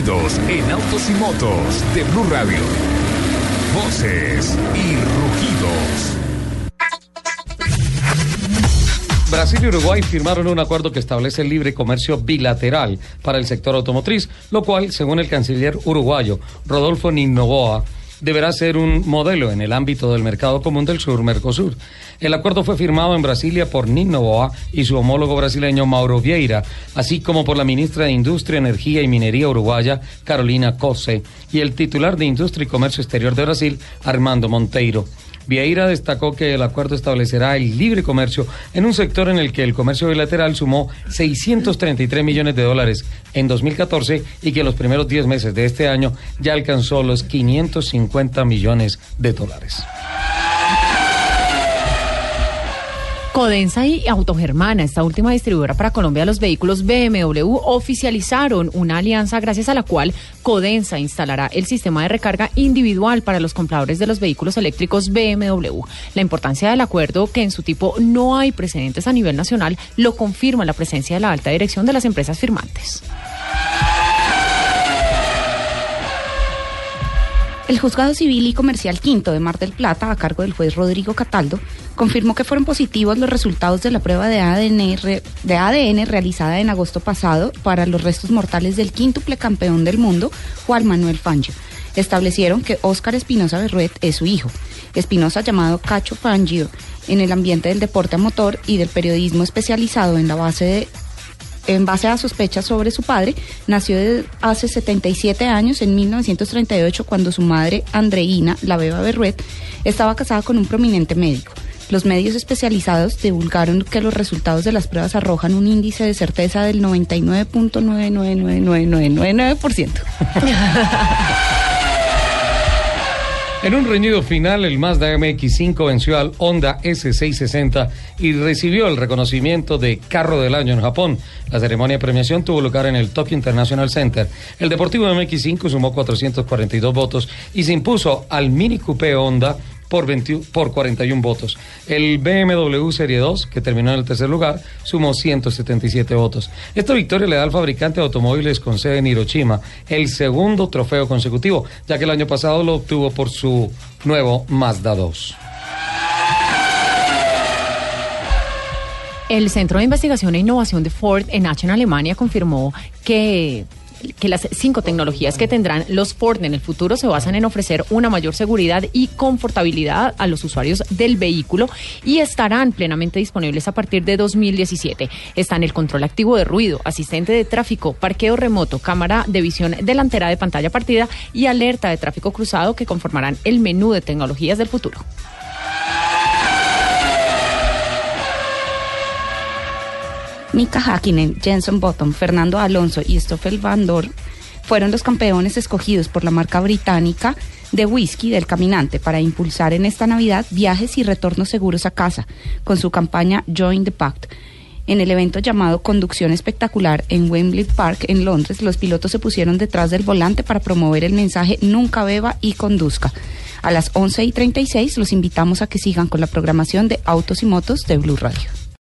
En autos y motos de Blue Radio. Voces y rugidos. Brasil y Uruguay firmaron un acuerdo que establece el libre comercio bilateral para el sector automotriz, lo cual, según el canciller uruguayo Rodolfo Ninoboa, deberá ser un modelo en el ámbito del mercado común del sur Mercosur. El acuerdo fue firmado en Brasilia por Ninoboa y su homólogo brasileño Mauro Vieira, así como por la ministra de Industria, Energía y Minería uruguaya Carolina Cose y el titular de Industria y Comercio Exterior de Brasil Armando Monteiro. Vieira destacó que el acuerdo establecerá el libre comercio en un sector en el que el comercio bilateral sumó 633 millones de dólares en 2014 y que en los primeros 10 meses de este año ya alcanzó los 550 millones de dólares. Codensa y Autogermana, esta última distribuidora para Colombia de los vehículos BMW, oficializaron una alianza gracias a la cual Codensa instalará el sistema de recarga individual para los compradores de los vehículos eléctricos BMW. La importancia del acuerdo, que en su tipo no hay precedentes a nivel nacional, lo confirma la presencia de la alta dirección de las empresas firmantes. El Juzgado Civil y Comercial Quinto de Mar del Plata, a cargo del juez Rodrigo Cataldo, confirmó que fueron positivos los resultados de la prueba de ADN, realizada en agosto pasado para los restos mortales del quíntuple campeón del mundo, Juan Manuel Fangio. Establecieron que Óscar Espinosa Berruet es su hijo. Espinosa, llamado Cacho Fangio, en el ambiente del deporte a motor y del periodismo especializado en la base en base a sospechas sobre su padre, nació hace 77 años, en 1938, cuando su madre, Andreina, la beba Berruet, estaba casada con un prominente médico. Los medios especializados divulgaron que los resultados de las pruebas arrojan un índice de certeza del 99.999999%. En un reñido final, el Mazda MX5 venció al Honda S660 y recibió el reconocimiento de Carro del Año en Japón. La ceremonia de premiación tuvo lugar en el Tokyo International Center. El Deportivo MX5 sumó 442 votos y se impuso al Mini Coupé Honda por, 20 por 41 votos. El BMW Serie 2, que terminó en el tercer lugar, sumó 177 votos. Esta victoria le da al fabricante de automóviles con sede en Hiroshima el segundo trofeo consecutivo, ya que el año pasado lo obtuvo por su nuevo Mazda 2. El Centro de Investigación e Innovación de Ford en Aachen, Alemania, confirmó que que las cinco tecnologías que tendrán los Ford en el futuro se basan en ofrecer una mayor seguridad y confortabilidad a los usuarios del vehículo y estarán plenamente disponibles a partir de 2017. Están el control activo de ruido, asistente de tráfico, parqueo remoto, cámara de visión delantera de pantalla partida y alerta de tráfico cruzado que conformarán el menú de tecnologías del futuro. Mika Hakkinen, Jenson Button, Fernando Alonso y Stoffel Van Dorn fueron los campeones escogidos por la marca británica de whisky del caminante para impulsar en esta Navidad viajes y retornos seguros a casa con su campaña Join the Pact. En el evento llamado Conducción Espectacular en Wembley Park en Londres, los pilotos se pusieron detrás del volante para promover el mensaje Nunca beba y conduzca. A las 11 y 36 los invitamos a que sigan con la programación de Autos y Motos de Blue Radio.